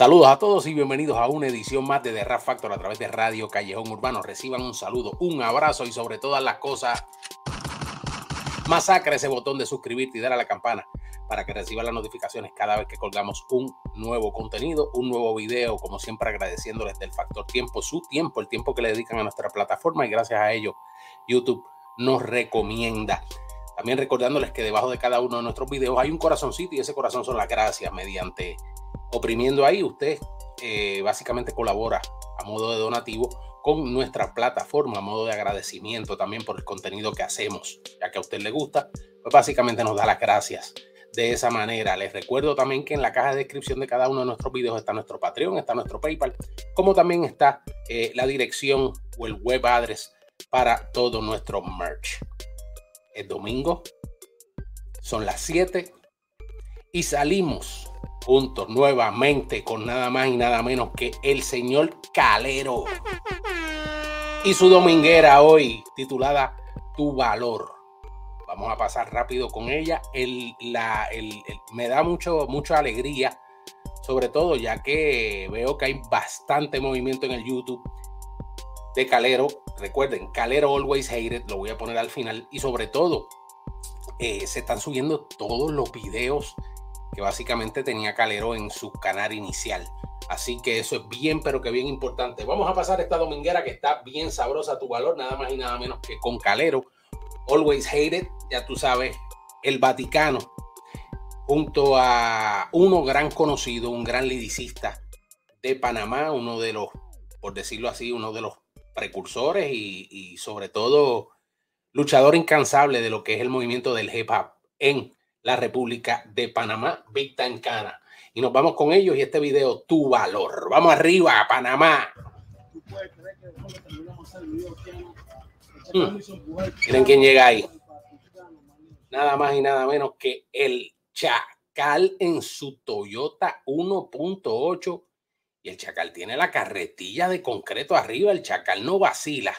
Saludos a todos y bienvenidos a una edición más de The Rap Factor a través de Radio Callejón Urbano. Reciban un saludo, un abrazo y sobre todas las cosas, masacre ese botón de suscribirte y dar a la campana para que reciban las notificaciones cada vez que colgamos un nuevo contenido, un nuevo video, como siempre agradeciéndoles del factor tiempo, su tiempo, el tiempo que le dedican a nuestra plataforma y gracias a ello YouTube nos recomienda. También recordándoles que debajo de cada uno de nuestros videos hay un corazoncito y ese corazón son las gracias mediante oprimiendo ahí, usted eh, básicamente colabora a modo de donativo con nuestra plataforma, a modo de agradecimiento también por el contenido que hacemos, ya que a usted le gusta, pues básicamente nos da las gracias de esa manera. Les recuerdo también que en la caja de descripción de cada uno de nuestros videos está nuestro Patreon, está nuestro PayPal, como también está eh, la dirección o el web address para todo nuestro merch. Es domingo, son las 7 y salimos juntos nuevamente con nada más y nada menos que el señor Calero y su dominguera hoy titulada Tu Valor. Vamos a pasar rápido con ella. El, la, me da mucho, mucha alegría, sobre todo ya que veo que hay bastante movimiento en el YouTube de Calero. Recuerden, Calero Always Hated, lo voy a poner al final. Y sobre todo, eh, se están subiendo todos los videos que básicamente tenía Calero en su canal inicial. Así que eso es bien, pero que bien importante. Vamos a pasar esta dominguera que está bien sabrosa tu valor, nada más y nada menos que con Calero. Always Hated, ya tú sabes, el Vaticano, junto a uno gran conocido, un gran liricista de Panamá, uno de los, por decirlo así, uno de los precursores y, y sobre todo luchador incansable de lo que es el movimiento del hip hop en la República de Panamá, Big Time Cana. Y nos vamos con ellos y este video, tu valor. Vamos arriba, Panamá. Hmm. Miren quién llega ahí. Nada más y nada menos que el Chacal en su Toyota 1.8. Y el Chacal tiene la carretilla de concreto arriba. El Chacal no vacila.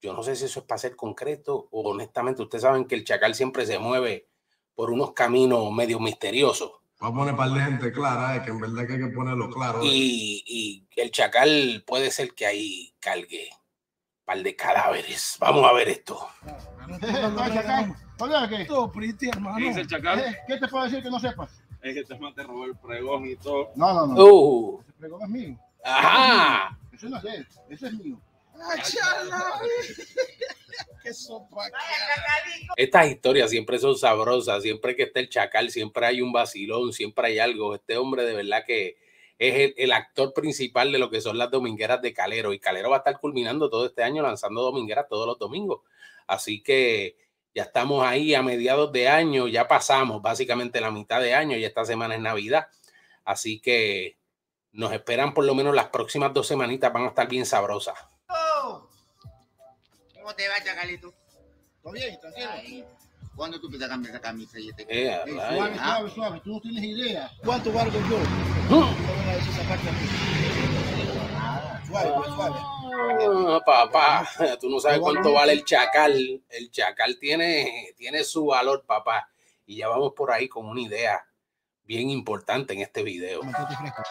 Yo no sé si eso es para ser concreto o honestamente ustedes saben que el Chacal siempre se mueve por unos caminos medio misteriosos. Vamos a poner par de gente clara, eh, que en verdad que hay que ponerlo claro. Eh. Y, y, el chacal puede ser que ahí cargue par de cadáveres. Vamos a ver esto. ¿Qué chacal? Eh, ¿Qué te puedo decir que no sepas? Es que man te robó el pregón y todo. No, no, no. Uh, El pregón es mío. ajá. Eso no es él. Ese es mío. Qué sopa. Estas historias siempre son sabrosas. Siempre que está el chacal, siempre hay un vacilón, siempre hay algo. Este hombre de verdad que es el, el actor principal de lo que son las domingueras de Calero. Y Calero va a estar culminando todo este año lanzando domingueras todos los domingos. Así que ya estamos ahí a mediados de año, ya pasamos básicamente la mitad de año y esta semana es Navidad. Así que nos esperan por lo menos las próximas dos semanitas, van a estar bien sabrosas. ¿Cómo te va, Chacalito? ¿Todo bien? Tranquilo. Ahí. ¿Cuándo tú te cambias esa camisa y este Eh, Ey, ay. suave, suave, suave. Tú no tienes idea. ¿Cuánto valgo yo? ¿Cómo a? Suave, pues, suave. Ah, papá, tú no sabes cuánto vale el chacal. El chacal tiene, tiene su valor, papá. Y ya vamos por ahí con una idea bien importante en este video. Fresco.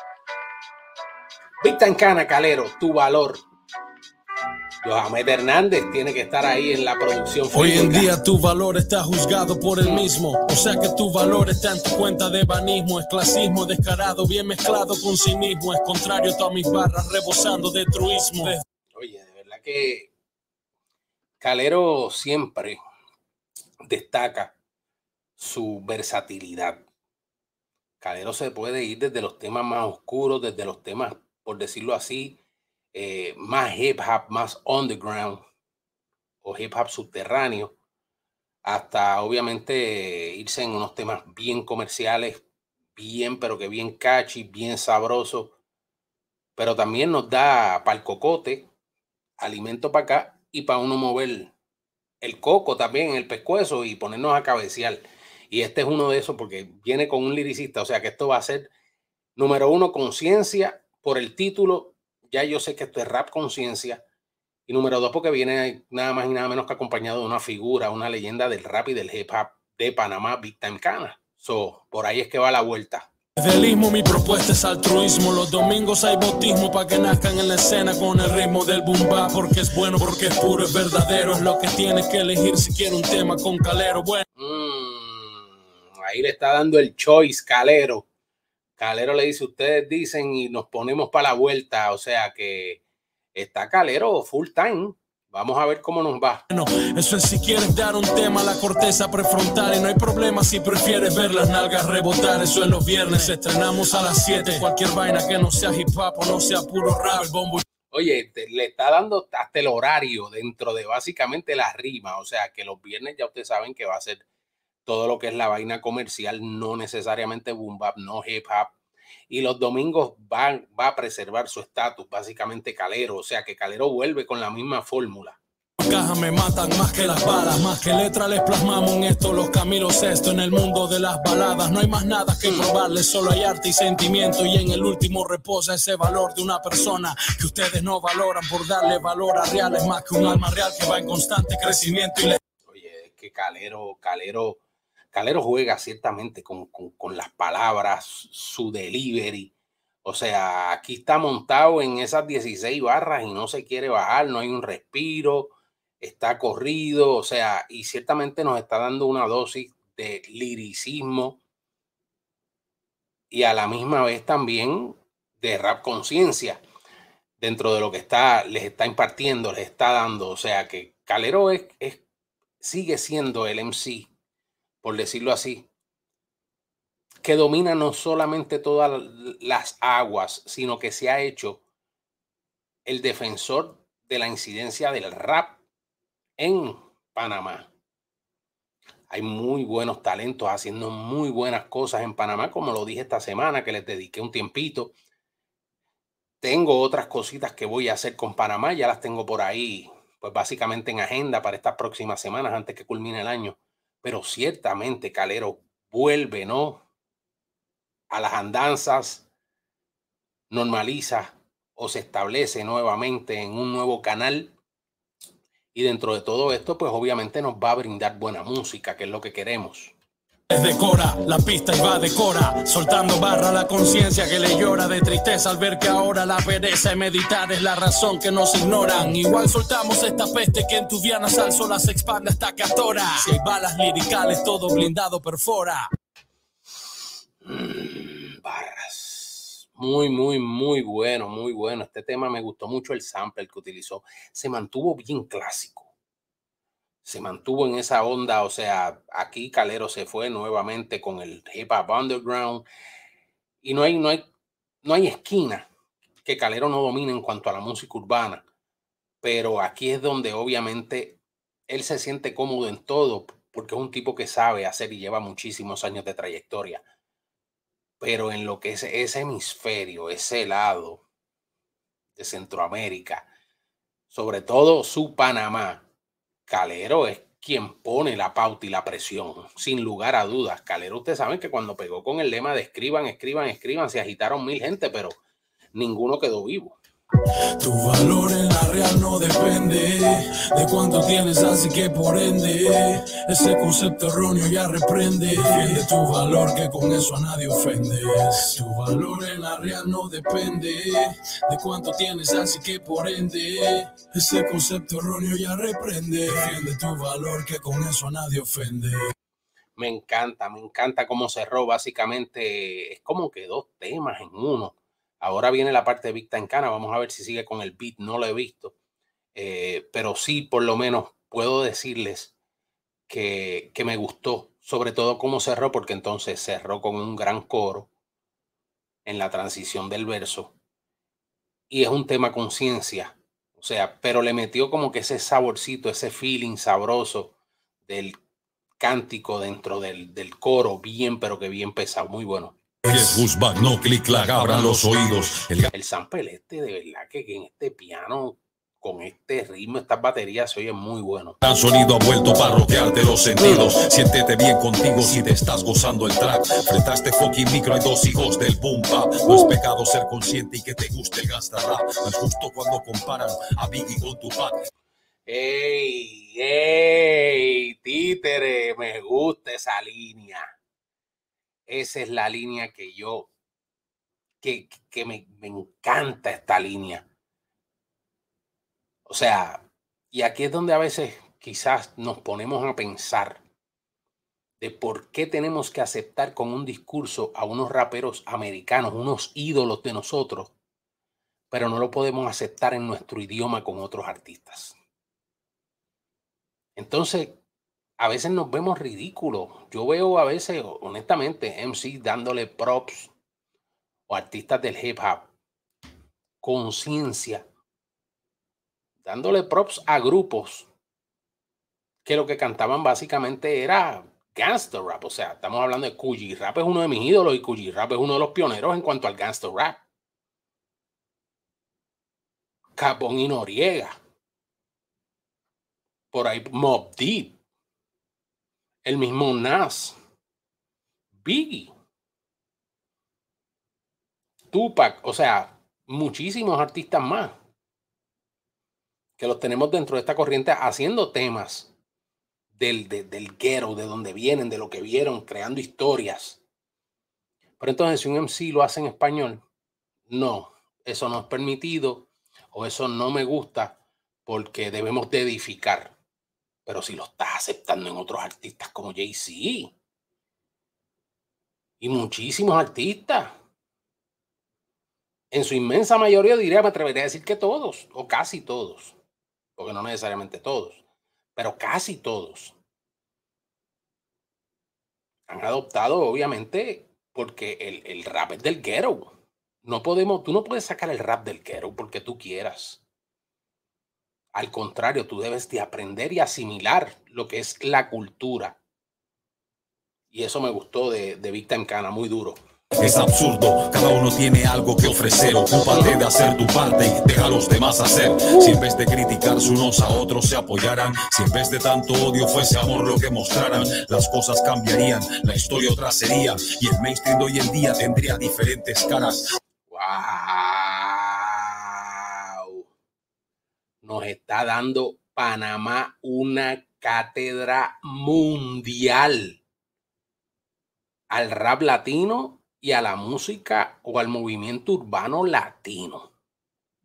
Víctor Cana, Calero, tu valor. Johamed Hernández tiene que estar ahí en la producción. Hoy en día tu valor está juzgado por el mismo, o sea que tu valor está en tu cuenta de banismo, es clasismo descarado, bien mezclado con cinismo, es contrario a todas mis barras, rebosando de truismo. Oye, de verdad que Calero siempre destaca su versatilidad. Calero se puede ir desde los temas más oscuros, desde los temas, por decirlo así, eh, más hip hop, más underground o hip hop subterráneo, hasta obviamente irse en unos temas bien comerciales, bien, pero que bien catchy, bien sabroso, pero también nos da para el cocote, alimento para acá y para uno mover el coco también, el pescuezo y ponernos a cabecear. Y este es uno de esos porque viene con un liricista, o sea que esto va a ser, número uno, conciencia por el título, ya yo sé que esto es rap conciencia. Y número dos, porque viene nada más y nada menos que acompañado de una figura, una leyenda del rap y del hip hop de Panamá, Big Time Cana. So, por ahí es que va la vuelta. Delismo, mi propuesta es altruismo. Los domingos hay bautismo para que nazcan en la escena con el ritmo del boom bap. Porque es bueno, porque es puro, es verdadero. Es lo que tienes que elegir si quieres un tema con calero. Bueno. Mm, ahí le está dando el choice, Calero. Calero le dice, ustedes dicen y nos ponemos para la vuelta. O sea que está Calero full time. Vamos a ver cómo nos va. Bueno, eso es si quieres dar un tema a la corteza prefrontal y no hay problema si prefieres ver las nalgas rebotar. Eso es los viernes, estrenamos a las 7. Cualquier vaina que no sea hip hop o no sea puro rap, el bombo. Oye, te- le está dando hasta el horario dentro de básicamente la rima. O sea que los viernes ya ustedes saben que va a ser todo lo que es la vaina comercial, no necesariamente boom bap, no hip hop. Y los domingos va, va a preservar su estatus, básicamente Calero. O sea que Calero vuelve con la misma fórmula. Caja me matan más que las balas, más que letras les plasmamos en esto, los caminos esto en el mundo de las baladas. No hay más nada que probarles, solo hay arte y sentimiento y en el último reposa ese valor de una persona que ustedes no valoran por darle valor a reales más que un alma real que va en constante crecimiento y le Oye, es que Calero, Calero, Calero juega ciertamente con, con- con las palabras, su delivery. O sea, aquí está montado en esas 16 barras y no se quiere bajar, no hay un respiro, está corrido, o sea, y ciertamente nos está dando una dosis de liricismo y a la misma vez también de rap conciencia dentro de lo que está, les está impartiendo, les está dando. O sea que Calero es, sigue siendo el MC, por decirlo así, que domina no solamente todas las aguas, sino que se ha hecho el defensor de la incidencia del rap en Panamá. Hay muy buenos talentos haciendo muy buenas cosas en Panamá, como lo dije esta semana, que les dediqué un tiempito. Tengo otras cositas que voy a hacer con Panamá, ya las tengo por ahí, pues básicamente en agenda para estas próximas semanas antes que culmine el año. Pero ciertamente Calero vuelve, ¿no? A las andanzas, normaliza o se establece nuevamente en un nuevo canal. Y dentro de todo esto, pues obviamente nos va a brindar buena música, que es lo que queremos. Decora la pista y va decora, soltando barra la conciencia que le llora de tristeza al ver que ahora la pereza y meditar es la razón que nos ignoran. Igual soltamos esta peste que en tu Viana sal sola se expande hasta que. Si hay balas liricales, todo blindado perfora. Mm, Barras. Muy, muy, muy bueno, muy bueno. Este tema me gustó mucho el sample que utilizó. Se mantuvo bien clásico. Se mantuvo en esa onda. O sea, aquí Calero se fue nuevamente con el hip hop underground. Y no hay, no hay, no hay esquina que Calero no domine en cuanto a la música urbana. Pero aquí es donde obviamente él se siente cómodo en todo, porque es un tipo que sabe hacer y lleva muchísimos años de trayectoria pero en lo que es ese hemisferio, ese lado de Centroamérica, sobre todo su Panamá, Calero es quien pone la pauta y la presión, sin lugar a dudas. Calero, ustedes saben que cuando pegó con el lema de escriban, escriban, escriban, se agitaron mil gente, pero ninguno quedó vivo. Tu valor en la real no depende de cuánto tienes, así que por ende ese concepto erróneo ya reprende. Tu valor que con eso a nadie ofendes. Tu valor en la real no depende de cuánto tienes, así que por ende ese concepto erróneo ya reprende. Tu valor que con eso a nadie ofende. Me encanta, me encanta cómo cerró. Básicamente es como que dos temas en uno. Ahora viene la parte de Victa en Cana. Vamos a ver si sigue con el beat. No lo he visto. Eh, pero sí, por lo menos puedo decirles que, que me gustó. Sobre todo cómo cerró, porque entonces cerró con un gran coro en la transición del verso. Y es un tema conciencia. O sea, pero le metió como que ese saborcito, ese feeling sabroso del cántico dentro del, del coro, bien, pero que bien pesado, muy bueno. Jesús no clic clac, abran los oídos. El El sample este, de verdad que, que en este piano, con este ritmo, estas baterías se oyen muy bueno. gran sonido ha vuelto para roquearte los sentidos. Siéntete bien contigo si te estás gozando el track. Este fucking micro hay dos hijos del boom bap. No es pecado ser consciente y que te guste el gangsta rap. No es justo cuando comparan a Biggie con Tupac. ¡Ey! ¡Ey! Títere, me gusta esa línea. Esa es la línea que yo, que, que me, me encanta esta línea. O sea, y aquí es donde a veces quizás nos ponemos a pensar de por qué tenemos que aceptar con un discurso a unos raperos americanos, unos ídolos de nosotros, pero no lo podemos aceptar en nuestro idioma con otros artistas. Entonces, a veces nos vemos ridículos. Yo veo a veces, honestamente, MC dándole props o artistas del hip hop, conciencia, dándole props a grupos que lo que cantaban básicamente era gangster rap. O sea, estamos hablando de Coogee Rap es uno de mis ídolos y Coogee Rap es uno de los pioneros en cuanto al gangster rap. Capón y Noriega. Por ahí Mob Deep. El mismo Nas. Biggie. Tupac. O sea, muchísimos artistas más. Que los tenemos dentro de esta corriente haciendo temas del, del ghetto, de donde vienen, de lo que vieron, creando historias. Pero entonces, si un MC lo hace en español, no, eso no es permitido o eso no me gusta porque debemos de edificar. Pero si lo estás aceptando en otros artistas como Jay-Z y muchísimos artistas, en su inmensa mayoría diría, me atrevería a decir que todos, o casi todos, porque no necesariamente todos, pero casi todos han adoptado, obviamente, porque el, el rap es del ghetto. No podemos, tú no puedes sacar el rap del ghetto porque tú quieras. Al contrario, tú debes de aprender y asimilar lo que es la cultura. Y eso me gustó de, de Big Time Cana, muy duro. Es absurdo, cada uno tiene algo que ofrecer. Ocúpate de hacer tu parte y deja a los demás hacer. Si en vez de criticarse unos a otros se apoyaran, si en vez de tanto odio fuese amor lo que mostraran, las cosas cambiarían, la historia otra sería y el mainstream de hoy en día tendría diferentes caras. ¡Wow! Nos está dando Panamá una cátedra mundial al rap latino y a la música o al movimiento urbano latino.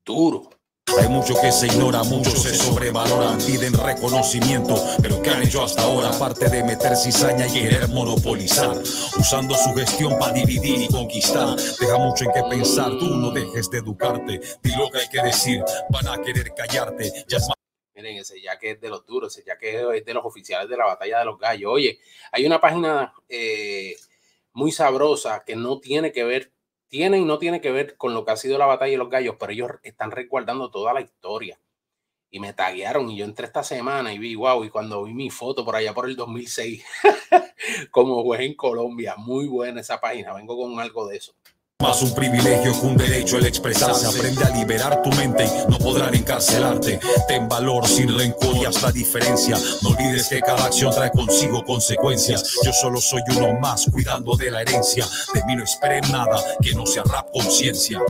Duro. Hay mucho que se ignora, muchos se sobrevaloran, piden reconocimiento, pero ¿qué han hecho hasta ahora? Aparte de meter cizaña y querer monopolizar, usando su gestión para dividir y conquistar. Deja mucho en qué pensar, tú no dejes de educarte, di lo que hay que decir, van a querer callarte. Ya es Miren, ese ya que es de los duros, ese ya que es de los oficiales de la batalla de los gallos. Oye, hay una página eh, muy sabrosa que no tiene que ver, tiene y no tiene que ver con lo que ha sido la batalla de los gallos, pero ellos están resguardando toda la historia. Y me taguearon y yo entré esta semana y vi, wow, y cuando vi mi foto por allá por el 2006, como fue en Colombia, muy buena esa página, vengo con algo de eso. Más un privilegio que un derecho el expresarse. Aprende a liberar tu mente y no podrán encarcelarte. Ten valor sin rencor y hasta diferencia. No olvides que cada acción trae consigo consecuencias. Yo solo soy uno más cuidando de la herencia. De mí no esperen nada que no sea rap conciencia.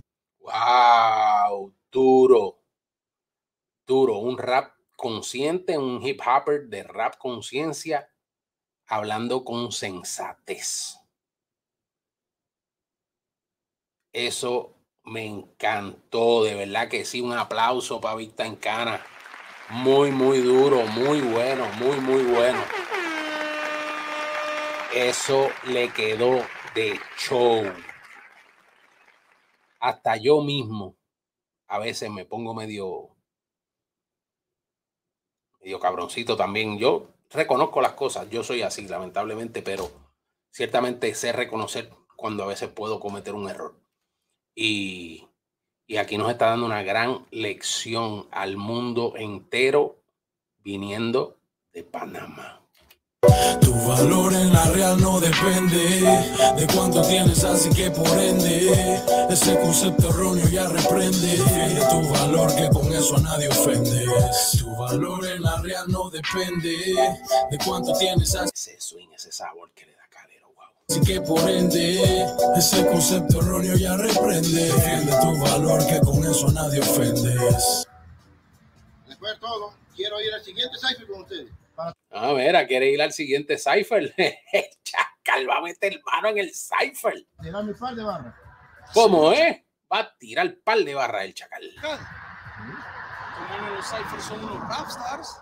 Wow, duro. Duro. Un rap consciente, un hip hopper de rap conciencia, hablando con sensatez. Eso me encantó, de verdad que sí, un aplauso para Vista en Cana. Muy, muy duro, muy bueno, muy, muy bueno. Eso le quedó de show. Hasta yo mismo a veces me pongo medio, medio cabroncito también. Yo reconozco las cosas, yo soy así, lamentablemente, pero ciertamente sé reconocer cuando a veces puedo cometer un error. Y, y aquí nos está dando una gran lección al mundo entero viniendo de Panamá. Tu valor en la real no depende de cuánto tienes, así que por ende, ese concepto erróneo ya reprende. Tu valor, que con eso a nadie ofende. Tu valor en la real no depende de cuánto tienes, así Ese swing, ese sabor que le da. Así que por ende, ese concepto erróneo ya reprende. Defiende tu valor, que con eso a nadie ofendes. Después de todo, quiero ir al siguiente cipher con ustedes. A ver, ¿quiere ir al siguiente cipher? Cha. Chacal va a meter mano en el Cypher. Tira mi par de barra. ¿Cómo es? Va a tirar par de barra el Chacal. Como los Cyphers son unos rapstars.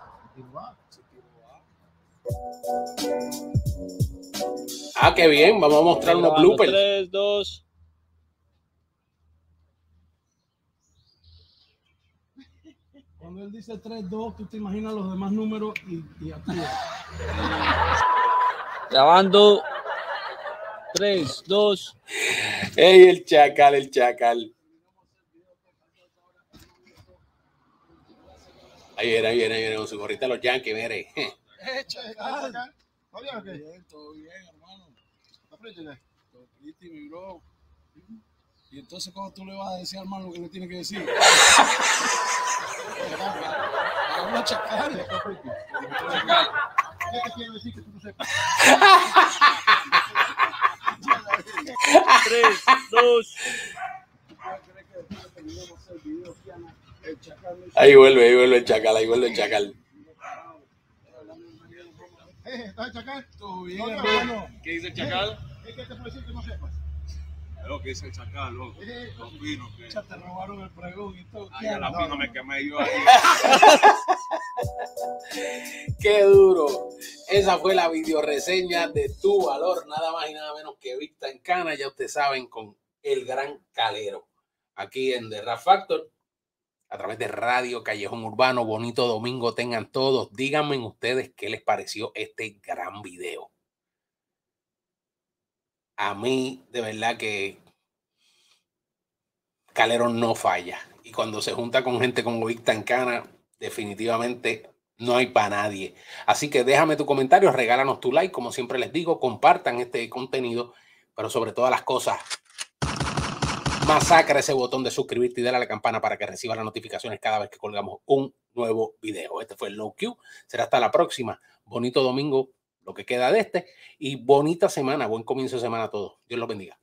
Ah, qué bien. Vamos a mostrar unos bloopers. 3, 2. Cuando él dice 3-2, tú te imaginas los demás números y, y actúas. Grabando. 3, 2. Ey, el Chacal, el Chacal. Ahí viene, ahí viene, ahí viene con su gorrita de los Yankees, mire. ¡Eh, chacal! ¿Todo bien o qué? Bien, todo bien, hermano. ¿Está frito? Todo pretty, mi bro. Y entonces, ¿cómo tú le vas a decir al hermano lo que le tiene que decir? Chacal. ¿Qué te quiero decir que tú no sepas? 3, 2. El chacal me Ahí vuelve, ahí vuelve el Chacal, ahí vuelve el Chacal. Eh, ¿Estás chacal? Todo bien, No, no, hermano. ¿Qué dice el chacal? ¿Qué te puedo decir que no sepas? Lo que dice el chacal, loco. Eh, Los vinos que. Ya te robaron el pregón y todo. Ay, a la pino me quemé yo ahí. Qué duro. Esa fue la videoreseña de Tu Valor, nada más y nada menos que Vista en Cana, ya ustedes saben, con el gran calero. Aquí en The Rap Factor, a través de Radio Callejón Urbano. Bonito domingo tengan todos. Díganme ustedes qué les pareció este gran video. A mí, de verdad que Calero no falla. Y cuando se junta con gente como Vista en Cana, definitivamente no hay para nadie. Así que déjame tu comentario, regálanos tu like, como siempre les digo, compartan este contenido, pero sobre todas las cosas, masacra ese botón de suscribirte y dale a la campana para que reciba las notificaciones cada vez que colgamos un nuevo video. Este fue el No Q. Será hasta la próxima. Bonito domingo, lo que queda de este, y bonita semana, buen comienzo de semana a todos. Dios los bendiga.